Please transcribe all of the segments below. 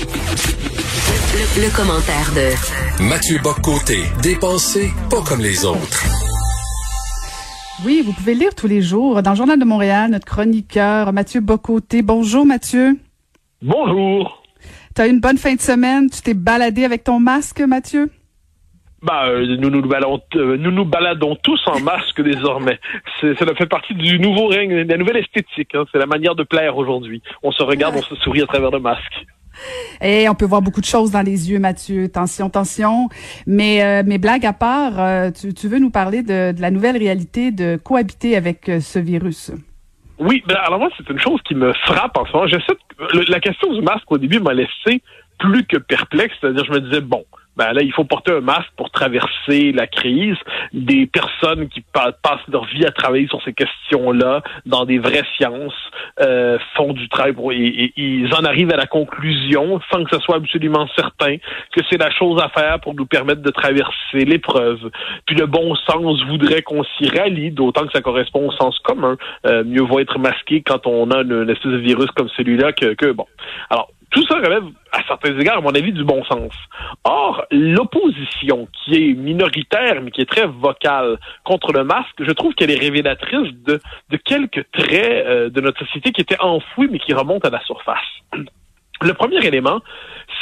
Le, le commentaire de Mathieu Boccoté, dépensé pas comme les autres. Oui, vous pouvez lire tous les jours dans le Journal de Montréal notre chroniqueur Mathieu Bocoté. Bonjour Mathieu. Bonjour. Tu as eu une bonne fin de semaine? Tu t'es baladé avec ton masque, Mathieu? Bah, euh, nous, nous, baladons, euh, nous nous baladons tous en masque désormais. C'est- Ça fait partie du nouveau règne, de la nouvelle esthétique. hein. C'est la manière de plaire aujourd'hui. On se regarde, on se sourit à travers le masque. Et on peut voir beaucoup de choses dans les yeux, Mathieu. Tension, tension. Mais, euh, mais blague à part, euh, tu, veux nous parler de, la nouvelle réalité de cohabiter avec euh, ce virus? Oui, ben alors moi, c'est une chose qui me frappe en ce moment. J'essaie de- le- la question du masque, au début, m'a laissé plus que perplexe. C'est-à-dire, je me disais, bon, ben là, il faut porter un masque pour traverser la crise. Des personnes qui pa- passent leur vie à travailler sur ces questions-là, dans des vraies sciences, euh, font du travail pour, et- ils en arrivent à la conclusion, sans que ce soit absolument certain, que c'est la chose à faire pour nous permettre de traverser l'épreuve. Puis le bon sens voudrait qu'on s'y rallie, d'autant que ça correspond au sens commun. Euh, mieux vaut être masqué quand on a une, une espèce de virus comme celui-là que, que bon. Alors, tout ça relève, à certains égards, à mon avis, du bon sens. Or, l'opposition, qui est minoritaire, mais qui est très vocale contre le masque, je trouve qu'elle est révélatrice de, de quelques traits euh, de notre société qui étaient enfouis, mais qui remontent à la surface. Le premier élément,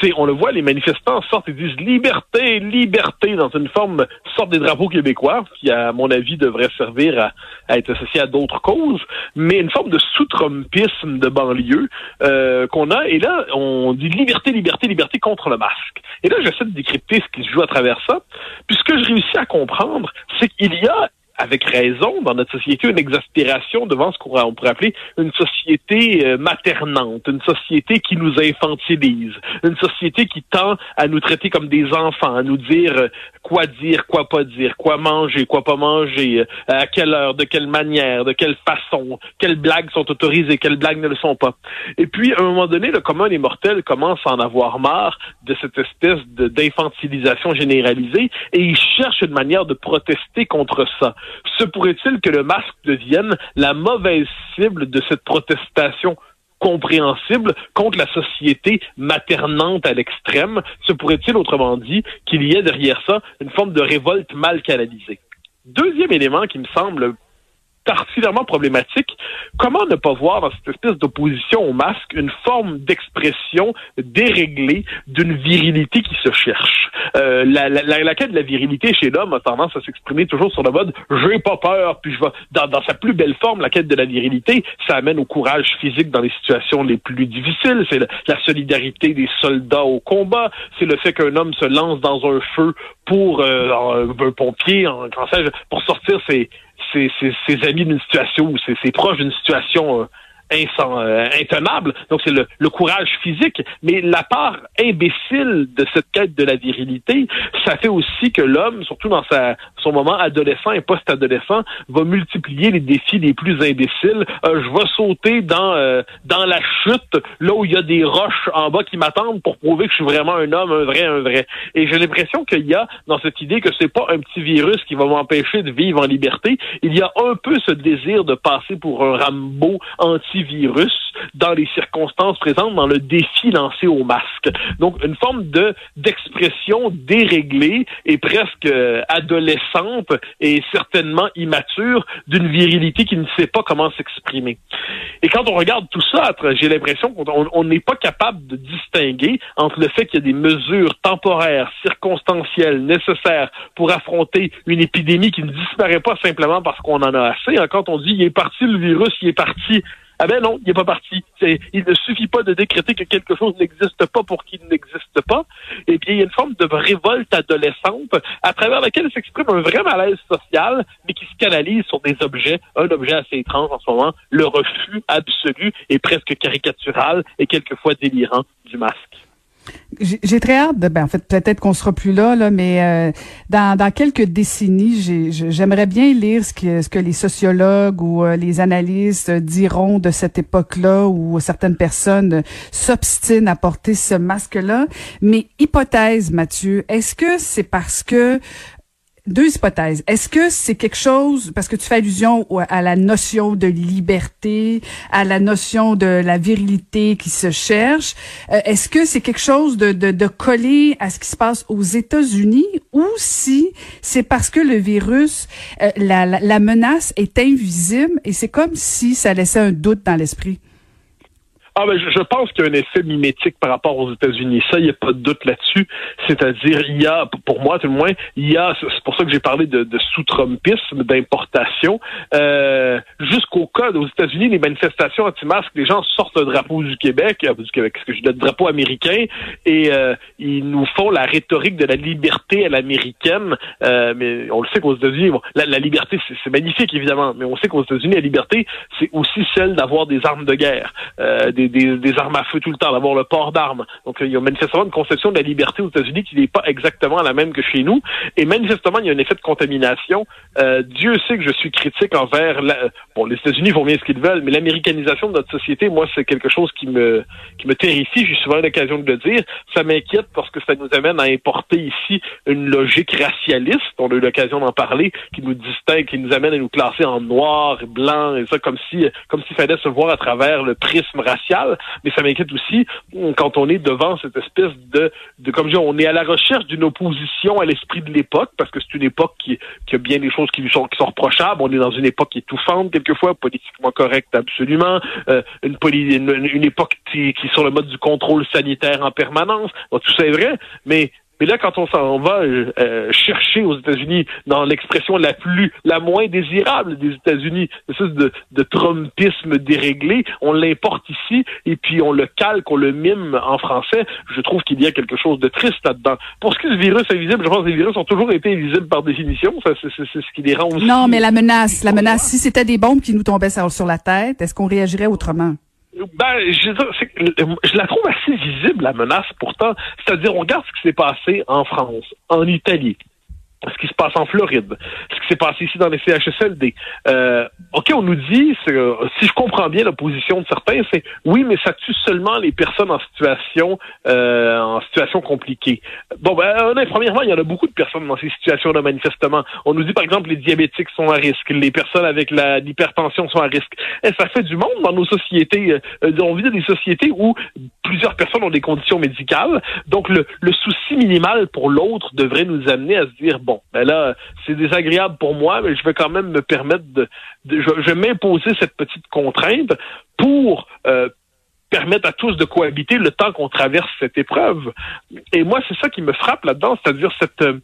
c'est, on le voit, les manifestants sortent et disent liberté, liberté dans une forme, sorte des drapeaux québécois, qui, à mon avis, devrait servir à, à être associé à d'autres causes, mais une forme de sous-trumpisme de banlieue euh, qu'on a. Et là, on dit liberté, liberté, liberté contre le masque. Et là, j'essaie de décrypter ce qui se joue à travers ça. Puis ce que je réussis à comprendre, c'est qu'il y a avec raison, dans notre société, une exaspération devant ce qu'on on pourrait appeler une société euh, maternante, une société qui nous infantilise, une société qui tend à nous traiter comme des enfants, à nous dire euh, quoi dire, quoi pas dire, quoi manger, quoi pas manger, euh, à quelle heure, de quelle manière, de quelle façon, quelles blagues sont autorisées, quelles blagues ne le sont pas. Et puis, à un moment donné, le commun des mortels commence à en avoir marre de cette espèce d'infantilisation généralisée et il cherche une manière de protester contre ça. Se pourrait-il que le masque devienne la mauvaise cible de cette protestation compréhensible contre la société maternante à l'extrême? Se pourrait-il, autrement dit, qu'il y ait derrière ça une forme de révolte mal canalisée? Deuxième élément qui me semble particulièrement problématique. Comment ne pas voir dans cette espèce d'opposition au masque une forme d'expression déréglée d'une virilité qui se cherche? Euh, la, la, la, quête de la virilité chez l'homme a tendance à s'exprimer toujours sur le mode j'ai pas peur, puis je vais dans, sa plus belle forme, la quête de la virilité, ça amène au courage physique dans les situations les plus difficiles. C'est la, solidarité des soldats au combat, c'est le fait qu'un homme se lance dans un feu pour euh, un, un pompier, en, pour sortir ses ses, ses, amis d'une situation ou ses, proches d'une situation euh, intenable. Donc c'est le, le courage physique, mais la part imbécile de cette quête de la virilité, ça fait aussi que l'homme, surtout dans sa, son moment adolescent et post-adolescent, va multiplier les défis les plus imbéciles. Euh, je vais sauter dans euh, dans la chute, là où il y a des roches en bas qui m'attendent pour prouver que je suis vraiment un homme, un vrai, un vrai. Et j'ai l'impression qu'il y a dans cette idée que c'est pas un petit virus qui va m'empêcher de vivre en liberté. Il y a un peu ce désir de passer pour un Rambo antivirus dans les circonstances présentes, dans le défi lancé au masque. Donc une forme de d'expression déréglée et presque euh, adolescente et certainement immature d'une virilité qui ne sait pas comment s'exprimer. Et quand on regarde tout ça, j'ai l'impression qu'on on- on n'est pas capable de distinguer entre le fait qu'il y a des mesures temporaires, circonstancielles, nécessaires pour affronter une épidémie qui ne disparaît pas simplement parce qu'on en a assez. Hein, Quand on dit il est parti le virus, il est parti Ah ben non, il n'est pas parti. Il ne suffit pas de décréter que quelque chose n'existe pas pour qu'il n'existe pas. Eh bien, il y a une forme de révolte adolescente à travers laquelle s'exprime un vrai malaise social, mais qui se canalise sur des objets. Un objet assez étrange en ce moment, le refus absolu et presque caricatural et quelquefois délirant du masque. J'ai très hâte de, ben en fait peut-être qu'on sera plus là, là mais euh, dans, dans quelques décennies, j'aimerais bien lire ce que, ce que les sociologues ou euh, les analystes diront de cette époque-là où certaines personnes s'obstinent à porter ce masque-là. Mais hypothèse, Mathieu, est-ce que c'est parce que deux hypothèses. Est-ce que c'est quelque chose, parce que tu fais allusion à la notion de liberté, à la notion de la virilité qui se cherche, euh, est-ce que c'est quelque chose de, de, de collé à ce qui se passe aux États-Unis ou si c'est parce que le virus, euh, la, la menace est invisible et c'est comme si ça laissait un doute dans l'esprit? Ah ben, je, pense qu'il y a un effet mimétique par rapport aux États-Unis. Ça, il n'y a pas de doute là-dessus. C'est-à-dire, il y a, pour moi, tout le moins, il y a, c'est pour ça que j'ai parlé de, sous-trumpisme, d'importation. Euh, jusqu'au cas aux États-Unis, les manifestations anti-masques, les gens sortent le drapeau du Québec, euh, du Québec, que je le drapeau américain, et euh, ils nous font la rhétorique de la liberté à l'américaine. Euh, mais on le sait qu'aux États-Unis, la, liberté, c'est magnifique évidemment, mais on sait qu'aux États-Unis, la liberté, c'est aussi celle d'avoir des armes de guerre, des des, armes à feu tout le temps, d'avoir le port d'armes. Donc, il y a manifestement une conception de la liberté aux États-Unis qui n'est pas exactement la même que chez nous. Et manifestement, il y a un effet de contamination. Euh, Dieu sait que je suis critique envers... La... Bon, les États-Unis font bien ce qu'ils veulent, mais l'américanisation de notre société, moi, c'est quelque chose qui me qui me terrifie. J'ai souvent l'occasion de le dire. Ça m'inquiète parce que ça nous amène à importer ici une logique racialiste. On a eu l'occasion d'en parler, qui nous distingue, qui nous amène à nous classer en noir, blanc, et ça, comme si comme s'il fallait se voir à travers le prisme racial mais ça m'inquiète aussi quand on est devant cette espèce de, comme je dis, on est à la recherche d'une opposition à l'esprit de l'époque, parce que c'est une époque qui, qui, a bien des choses qui sont, qui sont reprochables. On est dans une époque étouffante quelquefois, politiquement correcte absolument, euh, une, une, une, époque qui, qui est sur le mode du contrôle sanitaire en permanence. tout ça est vrai, mais mais là, quand on s'en va euh, euh, chercher aux États-Unis, dans l'expression la plus, la moins désirable des États-Unis, une de, de trumpisme déréglé, on l'importe ici et puis on le calque, on le mime en français. Je trouve qu'il y a quelque chose de triste là-dedans. Pour ce qui est du virus invisible, je pense que les virus ont toujours été invisibles par définition. Ça, c'est, ce qui les rend aussi. Non, mais la menace, la menace, si c'était des bombes qui nous tombaient sur la tête, est-ce qu'on réagirait autrement? Ben, je, je la trouve assez visible, la menace, pourtant. C'est-à-dire, on regarde ce qui s'est passé en France, en Italie, ce qui se passe en Floride, ce qui s'est passé ici dans les CHSLD. Euh, OK, on nous dit, si je comprends bien la position de certains, c'est oui, mais ça tue seulement les personnes en situation euh, en situation compliquée. Bon, ben, premièrement, il y en a beaucoup de personnes dans ces situations-là, manifestement. On nous dit, par exemple, les diabétiques sont à risque, les personnes avec l'hypertension sont à risque. Et ça fait du monde dans nos sociétés. Euh, on vit dans des sociétés où plusieurs personnes ont des conditions médicales. Donc, le souci minimal pour l'autre devrait nous amener à se dire, bon, ben là, c'est désagréable pour moi, mais je vais quand même me permettre de, je, vais m'imposer cette petite contrainte pour euh, permettre à tous de cohabiter le temps qu'on traverse cette épreuve. Et moi, c'est ça qui me frappe là-dedans, c'est-à-dire cette euh,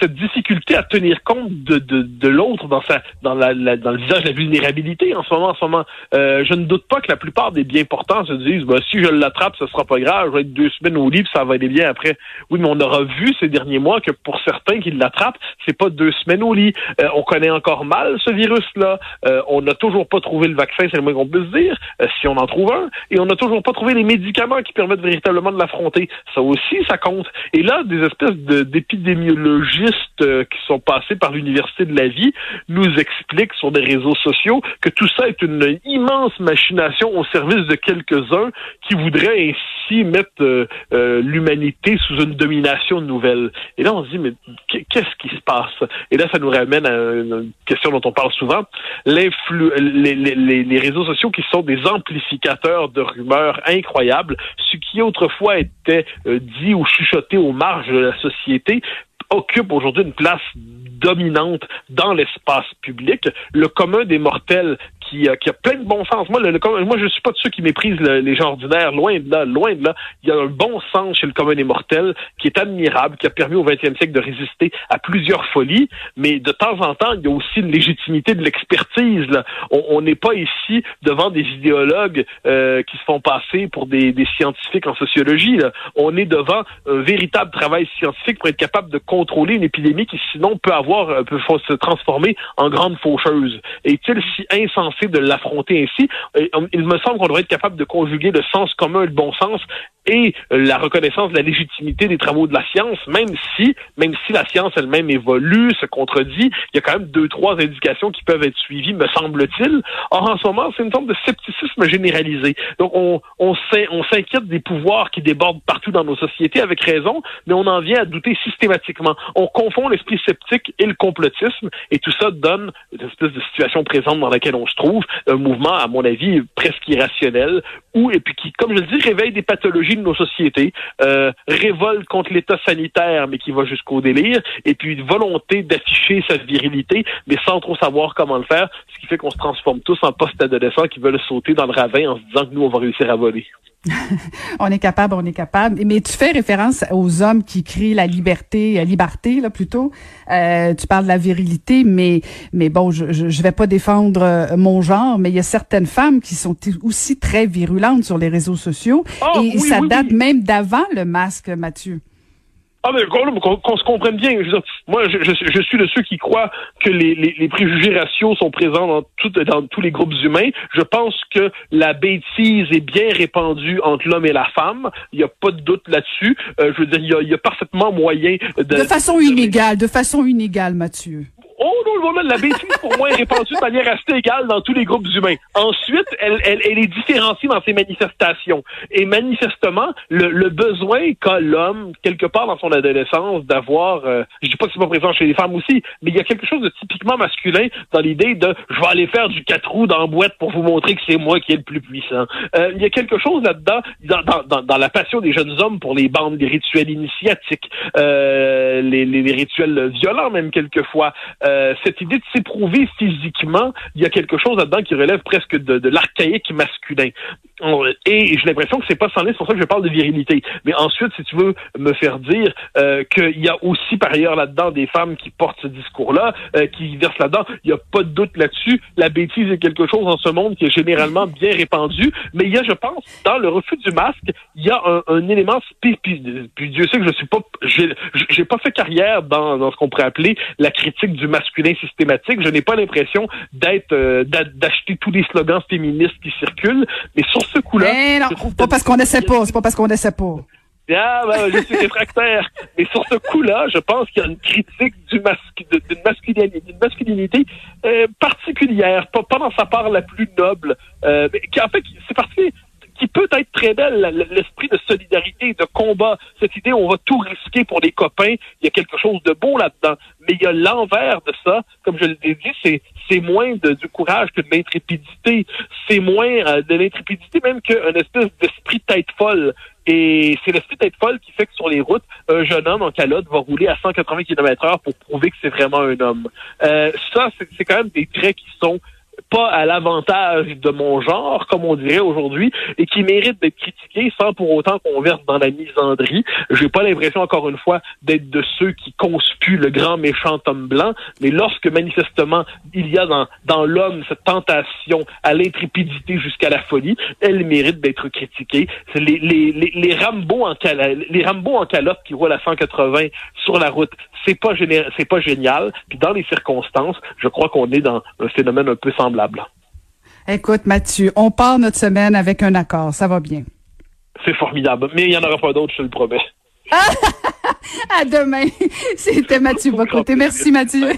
cette difficulté à tenir compte de, de, de l'autre dans sa dans la, dans le visage de la vulnérabilité en ce moment en ce moment. Euh, je ne doute pas que la plupart des bien portants se disent bah, si je l'attrape ce sera pas grave je vais être deux semaines au lit ça va aller bien après. Oui mais on aura vu ces derniers mois que pour certains qui l'attrapent c'est pas deux semaines au lit. Euh, on connaît encore mal ce virus là euh, on n'a toujours pas trouvé le vaccin c'est le moins qu'on peut se dire si on en trouve un. Et on n'a toujours pas trouvé les médicaments qui permettent véritablement de l'affronter. Ça aussi ça compte. Et là des espèces d'épidémiologie euh, qui sont passés par l'Université de la vie nous expliquent sur des réseaux sociaux que tout ça est une immense machination au service de quelques-uns qui voudraient ainsi mettre euh, euh, l'humanité sous une domination nouvelle. Et là, on se dit, mais qu'est-ce qui se passe? Et là, ça nous ramène à une question dont on parle souvent, les, les, les réseaux sociaux qui sont des amplificateurs de rumeurs incroyables, ce qui autrefois était dit ou chuchoté aux marges de la société, occupe aujourd'hui une place dominante dans l'espace public. Le commun des mortels qui, qui a plein de bon sens. Moi, le, moi, je suis pas de ceux qui méprisent les gens ordinaires. Loin de là, loin de là. Il y a un bon sens chez le commun des mortels qui est admirable, qui a permis au 20e siècle de résister à plusieurs folies. Mais de temps en temps, il y a aussi une légitimité de l'expertise. On n'est pas ici devant des idéologues euh, qui se font passer pour des, scientifiques en sociologie. On est devant un véritable travail scientifique pour être capable de contrôler une épidémie qui sinon peut avoir euh, peut se transformer en grande faucheuse. Est-il si de l'affronter ainsi Il me semble qu'on devrait être capable de conjuguer le sens commun le bon sens et la reconnaissance de la légitimité des travaux de la science, même si, même si la science elle-même évolue, se contredit, il y a quand même deux, trois indications qui peuvent être suivies, me semble-t-il. Or, en ce moment, c'est une forme de scepticisme généralisé. Donc, on, on s'inquiète des pouvoirs qui débordent partout dans nos sociétés, avec raison, mais on en vient à douter systématiquement. On confond l'esprit sceptique et le complotisme, et tout ça donne une espèce de situation présente dans laquelle on se trouve, un mouvement, à mon avis, presque irrationnel, ou et puis qui, comme je le dis, réveille des pathologies de nos sociétés, euh, révolte contre l'État sanitaire, mais qui va jusqu'au délire, et puis une volonté d'afficher sa virilité, mais sans trop savoir comment le faire, ce qui fait qu'on se transforme tous en post-adolescents qui veulent sauter dans le ravin en se disant que nous, on va réussir à voler. on est capable, on est capable. Mais tu fais référence aux hommes qui crient la liberté, la liberté là plutôt. Euh, tu parles de la virilité, mais mais bon, je, je, vais pas défendre euh, mon genre, mais il y a certaines femmes qui sont aussi très virulentes sur les réseaux sociaux ah, et ça date même d'avant le masque, Mathieu. Ah mais qu'on se comprenne bien. Je moi, je, je, suis de ceux qui croient que les, les, les, préjugés raciaux sont présents dans, tout, dans tous les groupes humains. Je pense que la bêtise est bien répandue entre l'homme et la femme. Il n'y a pas de doute là-dessus. Euh, je veux dire, il y, a, il y a parfaitement moyen de... De façon inégale, de façon inégale, Mathieu. Oh non, la bêtise, pour moi, est répandue de manière assez égale dans tous les groupes humains. Ensuite, elle, elle, elle est différenciée dans ses manifestations. Et manifestement, le, le besoin qu'a l'homme, quelque part dans son adolescence, d'avoir, euh, je dis pas que c'est pas présent chez les femmes aussi, mais il y a quelque chose de typiquement masculin dans l'idée de je vais aller faire du quatre roues dans la boîte pour vous montrer que c'est moi qui est le plus puissant. Euh, il y a quelque chose là-dedans, dans, dans, dans, la passion des jeunes hommes pour les bandes, les rituels initiatiques, euh, les, les, les, rituels violents même quelquefois. Euh, cette idée de s'éprouver physiquement, il y a quelque chose là-dedans qui relève presque de, de l'archaïque masculin. Et j'ai l'impression que c'est pas sans c'est pour ça que je parle de virilité. Mais ensuite, si tu veux me faire dire euh, qu'il y a aussi par ailleurs là-dedans des femmes qui portent ce discours-là, euh, qui versent là-dedans, il n'y a pas de doute là-dessus. La bêtise est quelque chose dans ce monde qui est généralement bien répandu. Mais il y a, je pense, dans le refus du masque, il y a un, un élément spécifique. Puis Dieu sait que je suis pas, j'ai pas fait carrière dans, dans ce qu'on pourrait appeler la critique du masculin systématique. Je n'ai pas l'impression d'être, euh, d'acheter tous les slogans féministes qui circulent. Mais sur ce coup-là. Non, pas parce qu'on essaie pas, c'est pas parce qu'on essaie pas. Ah, ben, je suis réfractaire. Mais sur ce coup-là, je pense qu'il y a une critique d'une masculinité, masculinité euh, particulière, pas, pas, dans sa part la plus noble, euh, qui en fait, c'est parti qui peut être très belle, l'esprit de solidarité, de combat, cette idée on va tout risquer pour les copains, il y a quelque chose de beau là-dedans. Mais il y a l'envers de ça, comme je l'ai dit, c'est moins de, du courage que de l'intrépidité, c'est moins euh, de l'intrépidité même qu'un espèce d'esprit tête folle. Et c'est l'esprit tête folle qui fait que sur les routes, un jeune homme en calotte va rouler à 180 km heure pour prouver que c'est vraiment un homme. Euh, ça, c'est quand même des traits qui sont pas à l'avantage de mon genre, comme on dirait aujourd'hui, et qui mérite d'être critiqué sans pour autant qu'on verse dans la misandrie. J'ai pas l'impression, encore une fois, d'être de ceux qui conspuent le grand méchant homme blanc, mais lorsque manifestement il y a dans, dans l'homme cette tentation à l'intrépidité jusqu'à la folie, elle mérite d'être critiquée. C'est les, les, les, les Rambo en les Rambo en calotte qui roulent à 180 sur la route, c'est pas c'est pas génial. Puis dans les circonstances, je crois qu'on est dans un phénomène un peu semblable. Écoute, Mathieu, on part notre semaine avec un accord. Ça va bien. C'est formidable. Mais il n'y en aura pas d'autres, je te le promets. à demain. C'était Mathieu Bocoté. Merci, Mathieu.